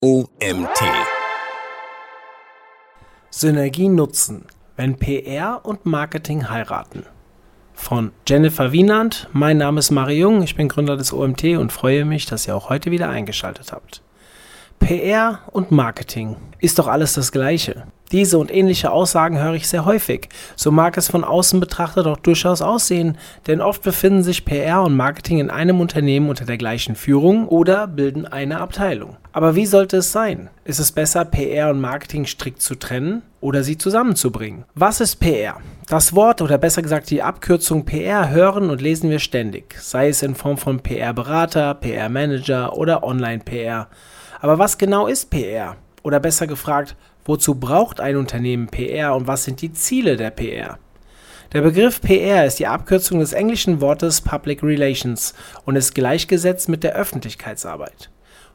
OMT. Synergie nutzen, wenn PR und Marketing heiraten. Von Jennifer Wienand, mein Name ist Mario Jung, ich bin Gründer des OMT und freue mich, dass ihr auch heute wieder eingeschaltet habt. PR und Marketing ist doch alles das Gleiche. Diese und ähnliche Aussagen höre ich sehr häufig. So mag es von außen betrachtet auch durchaus aussehen, denn oft befinden sich PR und Marketing in einem Unternehmen unter der gleichen Führung oder bilden eine Abteilung. Aber wie sollte es sein? Ist es besser, PR und Marketing strikt zu trennen oder sie zusammenzubringen? Was ist PR? Das Wort oder besser gesagt die Abkürzung PR hören und lesen wir ständig, sei es in Form von PR-Berater, PR-Manager oder Online-PR. Aber was genau ist PR? Oder besser gefragt, wozu braucht ein Unternehmen PR und was sind die Ziele der PR? Der Begriff PR ist die Abkürzung des englischen Wortes Public Relations und ist gleichgesetzt mit der Öffentlichkeitsarbeit.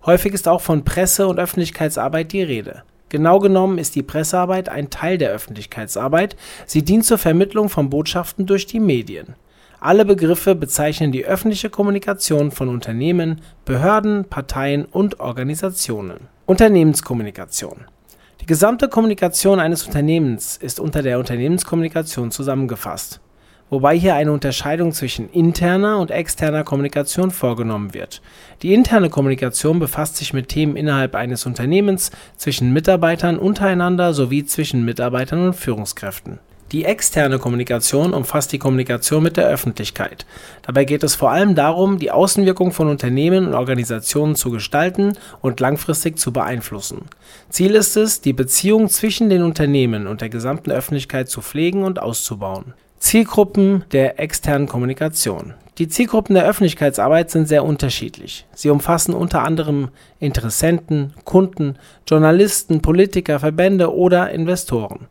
Häufig ist auch von Presse- und Öffentlichkeitsarbeit die Rede. Genau genommen ist die Pressearbeit ein Teil der Öffentlichkeitsarbeit, sie dient zur Vermittlung von Botschaften durch die Medien. Alle Begriffe bezeichnen die öffentliche Kommunikation von Unternehmen, Behörden, Parteien und Organisationen. Unternehmenskommunikation. Die gesamte Kommunikation eines Unternehmens ist unter der Unternehmenskommunikation zusammengefasst, wobei hier eine Unterscheidung zwischen interner und externer Kommunikation vorgenommen wird. Die interne Kommunikation befasst sich mit Themen innerhalb eines Unternehmens, zwischen Mitarbeitern untereinander sowie zwischen Mitarbeitern und Führungskräften. Die externe Kommunikation umfasst die Kommunikation mit der Öffentlichkeit. Dabei geht es vor allem darum, die Außenwirkung von Unternehmen und Organisationen zu gestalten und langfristig zu beeinflussen. Ziel ist es, die Beziehung zwischen den Unternehmen und der gesamten Öffentlichkeit zu pflegen und auszubauen. Zielgruppen der externen Kommunikation. Die Zielgruppen der Öffentlichkeitsarbeit sind sehr unterschiedlich. Sie umfassen unter anderem Interessenten, Kunden, Journalisten, Politiker, Verbände oder Investoren.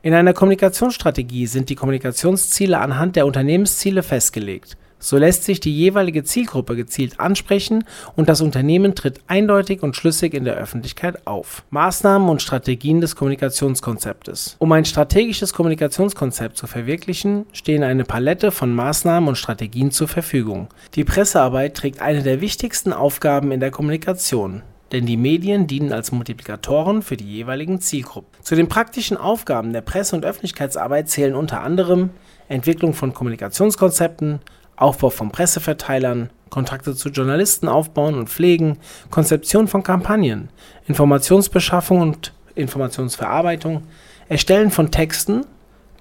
In einer Kommunikationsstrategie sind die Kommunikationsziele anhand der Unternehmensziele festgelegt. So lässt sich die jeweilige Zielgruppe gezielt ansprechen und das Unternehmen tritt eindeutig und schlüssig in der Öffentlichkeit auf. Maßnahmen und Strategien des Kommunikationskonzeptes. Um ein strategisches Kommunikationskonzept zu verwirklichen, stehen eine Palette von Maßnahmen und Strategien zur Verfügung. Die Pressearbeit trägt eine der wichtigsten Aufgaben in der Kommunikation denn die Medien dienen als Multiplikatoren für die jeweiligen Zielgruppen. Zu den praktischen Aufgaben der Presse- und Öffentlichkeitsarbeit zählen unter anderem Entwicklung von Kommunikationskonzepten, Aufbau von Presseverteilern, Kontakte zu Journalisten aufbauen und pflegen, Konzeption von Kampagnen, Informationsbeschaffung und Informationsverarbeitung, Erstellen von Texten,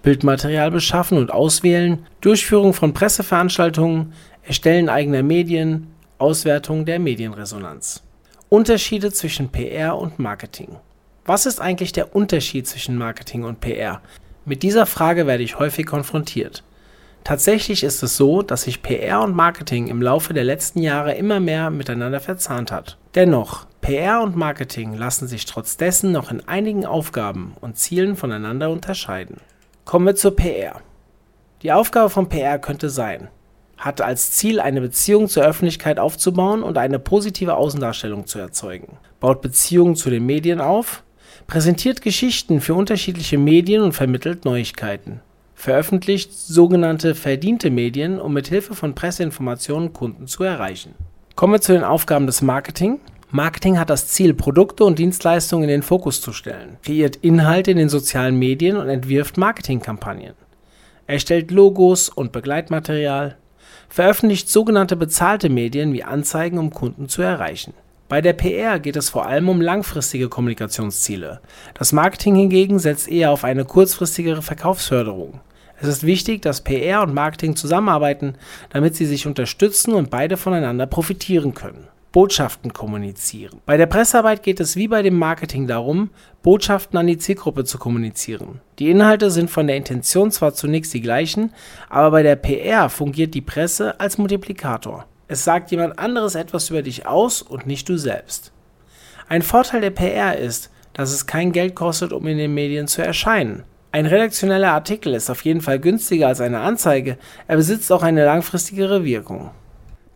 Bildmaterial beschaffen und auswählen, Durchführung von Presseveranstaltungen, Erstellen eigener Medien, Auswertung der Medienresonanz. Unterschiede zwischen PR und Marketing. Was ist eigentlich der Unterschied zwischen Marketing und PR? Mit dieser Frage werde ich häufig konfrontiert. Tatsächlich ist es so, dass sich PR und Marketing im Laufe der letzten Jahre immer mehr miteinander verzahnt hat. Dennoch, PR und Marketing lassen sich trotz dessen noch in einigen Aufgaben und Zielen voneinander unterscheiden. Kommen wir zur PR. Die Aufgabe von PR könnte sein, hat als Ziel, eine Beziehung zur Öffentlichkeit aufzubauen und eine positive Außendarstellung zu erzeugen, baut Beziehungen zu den Medien auf, präsentiert Geschichten für unterschiedliche Medien und vermittelt Neuigkeiten, veröffentlicht sogenannte verdiente Medien, um mit Hilfe von Presseinformationen Kunden zu erreichen. Kommen wir zu den Aufgaben des Marketing. Marketing hat das Ziel, Produkte und Dienstleistungen in den Fokus zu stellen, kreiert Inhalte in den sozialen Medien und entwirft Marketingkampagnen, erstellt Logos und Begleitmaterial, veröffentlicht sogenannte bezahlte Medien wie Anzeigen, um Kunden zu erreichen. Bei der PR geht es vor allem um langfristige Kommunikationsziele. Das Marketing hingegen setzt eher auf eine kurzfristigere Verkaufsförderung. Es ist wichtig, dass PR und Marketing zusammenarbeiten, damit sie sich unterstützen und beide voneinander profitieren können. Botschaften kommunizieren. Bei der Pressearbeit geht es wie bei dem Marketing darum, Botschaften an die Zielgruppe zu kommunizieren. Die Inhalte sind von der Intention zwar zunächst die gleichen, aber bei der PR fungiert die Presse als Multiplikator. Es sagt jemand anderes etwas über dich aus und nicht du selbst. Ein Vorteil der PR ist, dass es kein Geld kostet, um in den Medien zu erscheinen. Ein redaktioneller Artikel ist auf jeden Fall günstiger als eine Anzeige, er besitzt auch eine langfristigere Wirkung.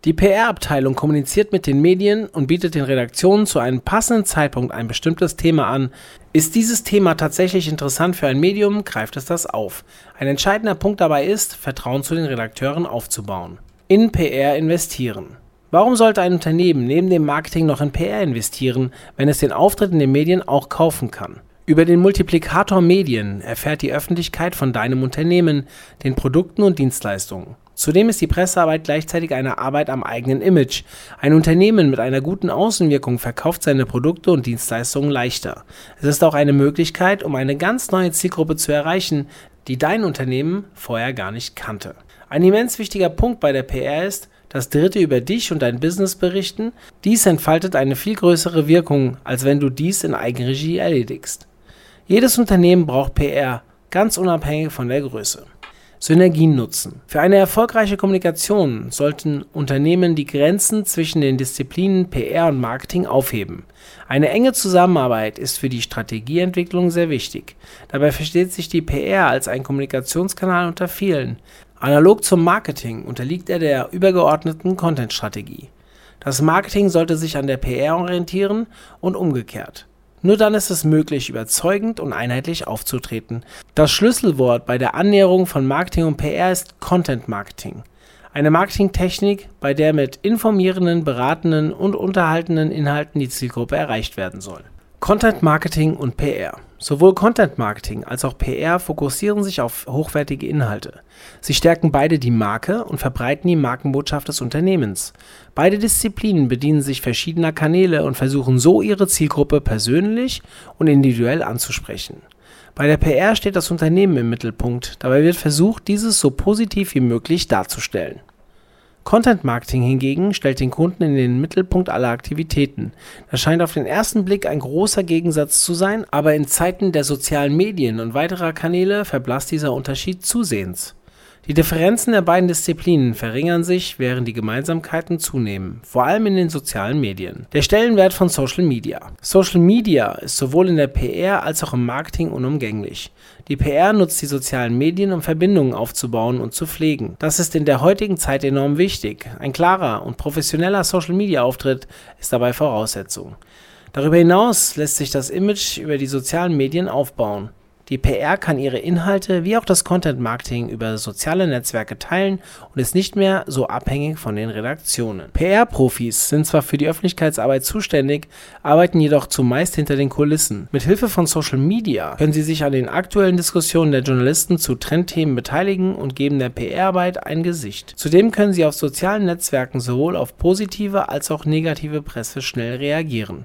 Die PR-Abteilung kommuniziert mit den Medien und bietet den Redaktionen zu einem passenden Zeitpunkt ein bestimmtes Thema an. Ist dieses Thema tatsächlich interessant für ein Medium, greift es das auf. Ein entscheidender Punkt dabei ist, Vertrauen zu den Redakteuren aufzubauen. In PR investieren. Warum sollte ein Unternehmen neben dem Marketing noch in PR investieren, wenn es den Auftritt in den Medien auch kaufen kann? Über den Multiplikator Medien erfährt die Öffentlichkeit von deinem Unternehmen, den Produkten und Dienstleistungen. Zudem ist die Pressearbeit gleichzeitig eine Arbeit am eigenen Image. Ein Unternehmen mit einer guten Außenwirkung verkauft seine Produkte und Dienstleistungen leichter. Es ist auch eine Möglichkeit, um eine ganz neue Zielgruppe zu erreichen, die dein Unternehmen vorher gar nicht kannte. Ein immens wichtiger Punkt bei der PR ist, dass Dritte über dich und dein Business berichten. Dies entfaltet eine viel größere Wirkung, als wenn du dies in Eigenregie erledigst. Jedes Unternehmen braucht PR, ganz unabhängig von der Größe. Synergien nutzen. Für eine erfolgreiche Kommunikation sollten Unternehmen die Grenzen zwischen den Disziplinen PR und Marketing aufheben. Eine enge Zusammenarbeit ist für die Strategieentwicklung sehr wichtig. Dabei versteht sich die PR als ein Kommunikationskanal unter vielen. Analog zum Marketing unterliegt er der übergeordneten Content-Strategie. Das Marketing sollte sich an der PR orientieren und umgekehrt. Nur dann ist es möglich, überzeugend und einheitlich aufzutreten. Das Schlüsselwort bei der Annäherung von Marketing und PR ist Content Marketing. Eine Marketingtechnik, bei der mit informierenden, beratenden und unterhaltenden Inhalten die Zielgruppe erreicht werden soll. Content Marketing und PR. Sowohl Content Marketing als auch PR fokussieren sich auf hochwertige Inhalte. Sie stärken beide die Marke und verbreiten die Markenbotschaft des Unternehmens. Beide Disziplinen bedienen sich verschiedener Kanäle und versuchen so ihre Zielgruppe persönlich und individuell anzusprechen. Bei der PR steht das Unternehmen im Mittelpunkt, dabei wird versucht, dieses so positiv wie möglich darzustellen. Content Marketing hingegen stellt den Kunden in den Mittelpunkt aller Aktivitäten. Das scheint auf den ersten Blick ein großer Gegensatz zu sein, aber in Zeiten der sozialen Medien und weiterer Kanäle verblasst dieser Unterschied zusehends die Differenzen der beiden Disziplinen verringern sich, während die Gemeinsamkeiten zunehmen, vor allem in den sozialen Medien. Der Stellenwert von Social Media. Social Media ist sowohl in der PR als auch im Marketing unumgänglich. Die PR nutzt die sozialen Medien, um Verbindungen aufzubauen und zu pflegen. Das ist in der heutigen Zeit enorm wichtig. Ein klarer und professioneller Social Media Auftritt ist dabei Voraussetzung. Darüber hinaus lässt sich das Image über die sozialen Medien aufbauen. Die PR kann ihre Inhalte wie auch das Content Marketing über soziale Netzwerke teilen und ist nicht mehr so abhängig von den Redaktionen. PR-Profis sind zwar für die Öffentlichkeitsarbeit zuständig, arbeiten jedoch zumeist hinter den Kulissen. Mit Hilfe von Social Media können sie sich an den aktuellen Diskussionen der Journalisten zu Trendthemen beteiligen und geben der PR-Arbeit ein Gesicht. Zudem können sie auf sozialen Netzwerken sowohl auf positive als auch negative Presse schnell reagieren.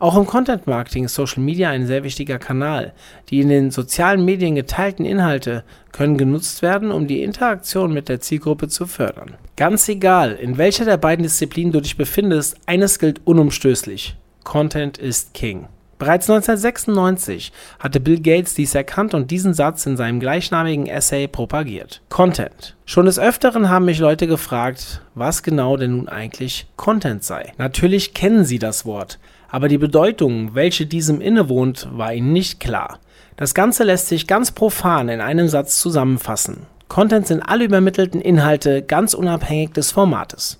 Auch im Content Marketing ist Social Media ein sehr wichtiger Kanal. Die in den sozialen Medien geteilten Inhalte können genutzt werden, um die Interaktion mit der Zielgruppe zu fördern. Ganz egal, in welcher der beiden Disziplinen du dich befindest, eines gilt unumstößlich. Content ist King. Bereits 1996 hatte Bill Gates dies erkannt und diesen Satz in seinem gleichnamigen Essay propagiert. Content. Schon des Öfteren haben mich Leute gefragt, was genau denn nun eigentlich Content sei. Natürlich kennen sie das Wort, aber die Bedeutung, welche diesem innewohnt, war ihnen nicht klar. Das Ganze lässt sich ganz profan in einem Satz zusammenfassen. Content sind alle übermittelten Inhalte ganz unabhängig des Formates.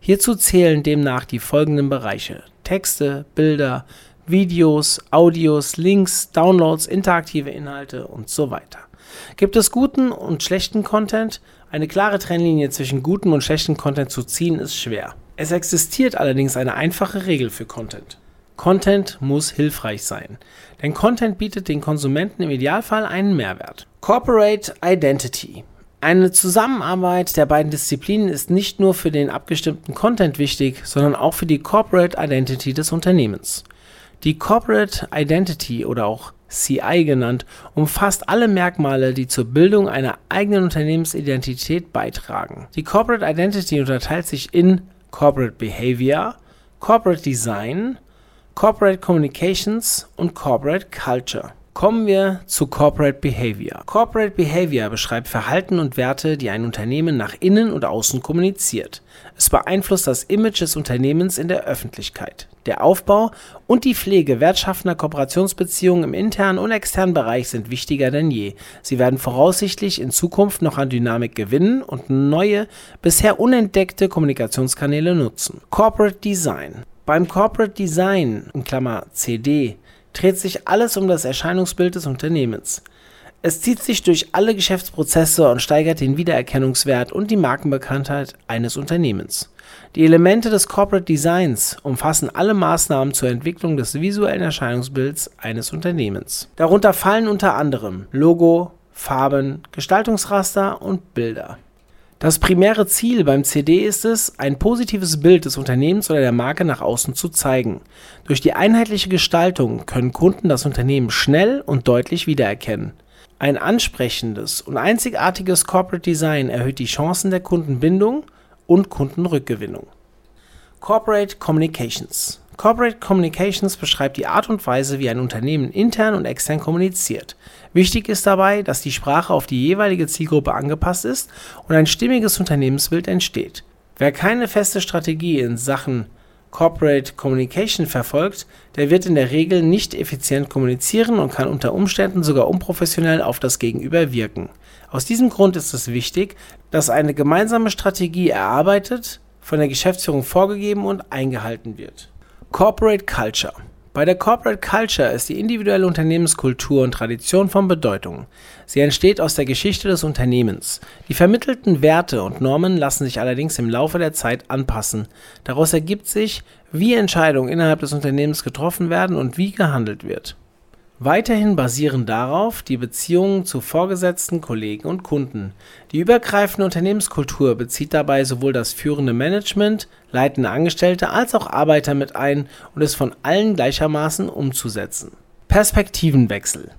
Hierzu zählen demnach die folgenden Bereiche Texte, Bilder, Videos, Audios, Links, Downloads, interaktive Inhalte und so weiter. Gibt es guten und schlechten Content? Eine klare Trennlinie zwischen gutem und schlechtem Content zu ziehen ist schwer. Es existiert allerdings eine einfache Regel für Content. Content muss hilfreich sein, denn Content bietet den Konsumenten im Idealfall einen Mehrwert. Corporate Identity. Eine Zusammenarbeit der beiden Disziplinen ist nicht nur für den abgestimmten Content wichtig, sondern auch für die Corporate Identity des Unternehmens. Die Corporate Identity oder auch CI genannt, umfasst alle Merkmale, die zur Bildung einer eigenen Unternehmensidentität beitragen. Die Corporate Identity unterteilt sich in Corporate Behavior, Corporate Design, Corporate Communications und Corporate Culture. Kommen wir zu Corporate Behavior. Corporate Behavior beschreibt Verhalten und Werte, die ein Unternehmen nach innen und außen kommuniziert. Es beeinflusst das Image des Unternehmens in der Öffentlichkeit. Der Aufbau und die Pflege wertschaffender Kooperationsbeziehungen im internen und externen Bereich sind wichtiger denn je. Sie werden voraussichtlich in Zukunft noch an Dynamik gewinnen und neue, bisher unentdeckte Kommunikationskanäle nutzen. Corporate Design beim Corporate Design (CD) dreht sich alles um das Erscheinungsbild des Unternehmens. Es zieht sich durch alle Geschäftsprozesse und steigert den Wiedererkennungswert und die Markenbekanntheit eines Unternehmens. Die Elemente des Corporate Designs umfassen alle Maßnahmen zur Entwicklung des visuellen Erscheinungsbilds eines Unternehmens. Darunter fallen unter anderem Logo, Farben, Gestaltungsraster und Bilder. Das primäre Ziel beim CD ist es, ein positives Bild des Unternehmens oder der Marke nach außen zu zeigen. Durch die einheitliche Gestaltung können Kunden das Unternehmen schnell und deutlich wiedererkennen. Ein ansprechendes und einzigartiges Corporate Design erhöht die Chancen der Kundenbindung und Kundenrückgewinnung. Corporate Communications Corporate Communications beschreibt die Art und Weise, wie ein Unternehmen intern und extern kommuniziert. Wichtig ist dabei, dass die Sprache auf die jeweilige Zielgruppe angepasst ist und ein stimmiges Unternehmensbild entsteht. Wer keine feste Strategie in Sachen Corporate Communication verfolgt, der wird in der Regel nicht effizient kommunizieren und kann unter Umständen sogar unprofessionell auf das Gegenüber wirken. Aus diesem Grund ist es wichtig, dass eine gemeinsame Strategie erarbeitet, von der Geschäftsführung vorgegeben und eingehalten wird. Corporate Culture. Bei der Corporate Culture ist die individuelle Unternehmenskultur und Tradition von Bedeutung. Sie entsteht aus der Geschichte des Unternehmens. Die vermittelten Werte und Normen lassen sich allerdings im Laufe der Zeit anpassen. Daraus ergibt sich, wie Entscheidungen innerhalb des Unternehmens getroffen werden und wie gehandelt wird. Weiterhin basieren darauf die Beziehungen zu Vorgesetzten, Kollegen und Kunden. Die übergreifende Unternehmenskultur bezieht dabei sowohl das führende Management, leitende Angestellte als auch Arbeiter mit ein und ist von allen gleichermaßen umzusetzen. Perspektivenwechsel.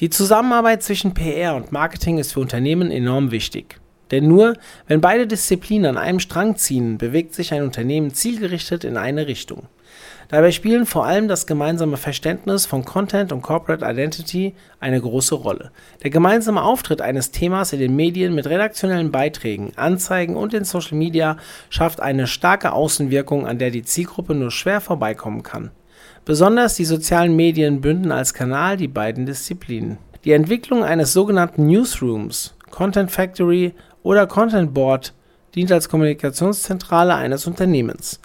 Die Zusammenarbeit zwischen PR und Marketing ist für Unternehmen enorm wichtig. Denn nur wenn beide Disziplinen an einem Strang ziehen, bewegt sich ein Unternehmen zielgerichtet in eine Richtung. Dabei spielen vor allem das gemeinsame Verständnis von Content und Corporate Identity eine große Rolle. Der gemeinsame Auftritt eines Themas in den Medien mit redaktionellen Beiträgen, Anzeigen und in Social Media schafft eine starke Außenwirkung, an der die Zielgruppe nur schwer vorbeikommen kann. Besonders die sozialen Medien bünden als Kanal die beiden Disziplinen. Die Entwicklung eines sogenannten Newsrooms, Content Factory oder Content Board dient als Kommunikationszentrale eines Unternehmens.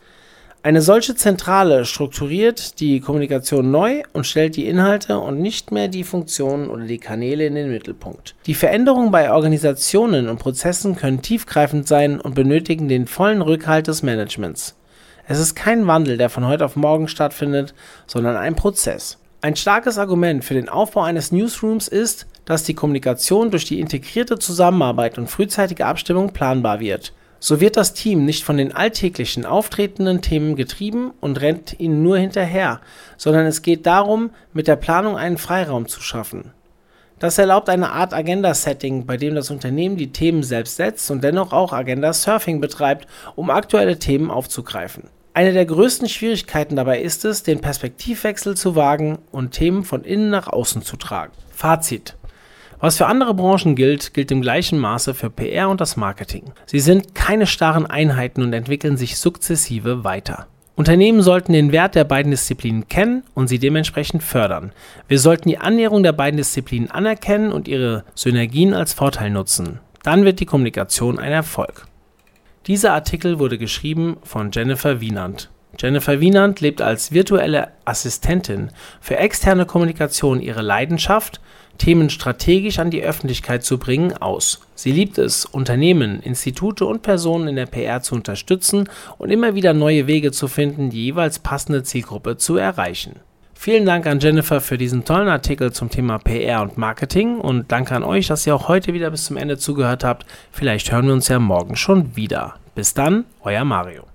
Eine solche Zentrale strukturiert die Kommunikation neu und stellt die Inhalte und nicht mehr die Funktionen oder die Kanäle in den Mittelpunkt. Die Veränderungen bei Organisationen und Prozessen können tiefgreifend sein und benötigen den vollen Rückhalt des Managements. Es ist kein Wandel, der von heute auf morgen stattfindet, sondern ein Prozess. Ein starkes Argument für den Aufbau eines Newsrooms ist, dass die Kommunikation durch die integrierte Zusammenarbeit und frühzeitige Abstimmung planbar wird. So wird das Team nicht von den alltäglichen auftretenden Themen getrieben und rennt ihnen nur hinterher, sondern es geht darum, mit der Planung einen Freiraum zu schaffen. Das erlaubt eine Art Agenda-Setting, bei dem das Unternehmen die Themen selbst setzt und dennoch auch Agenda-Surfing betreibt, um aktuelle Themen aufzugreifen. Eine der größten Schwierigkeiten dabei ist es, den Perspektivwechsel zu wagen und Themen von innen nach außen zu tragen. Fazit was für andere Branchen gilt, gilt im gleichen Maße für PR und das Marketing. Sie sind keine starren Einheiten und entwickeln sich sukzessive weiter. Unternehmen sollten den Wert der beiden Disziplinen kennen und sie dementsprechend fördern. Wir sollten die Annäherung der beiden Disziplinen anerkennen und ihre Synergien als Vorteil nutzen. Dann wird die Kommunikation ein Erfolg. Dieser Artikel wurde geschrieben von Jennifer Wienand. Jennifer Wienand lebt als virtuelle Assistentin für externe Kommunikation ihre Leidenschaft, Themen strategisch an die Öffentlichkeit zu bringen, aus. Sie liebt es, Unternehmen, Institute und Personen in der PR zu unterstützen und immer wieder neue Wege zu finden, die jeweils passende Zielgruppe zu erreichen. Vielen Dank an Jennifer für diesen tollen Artikel zum Thema PR und Marketing und danke an euch, dass ihr auch heute wieder bis zum Ende zugehört habt. Vielleicht hören wir uns ja morgen schon wieder. Bis dann, euer Mario.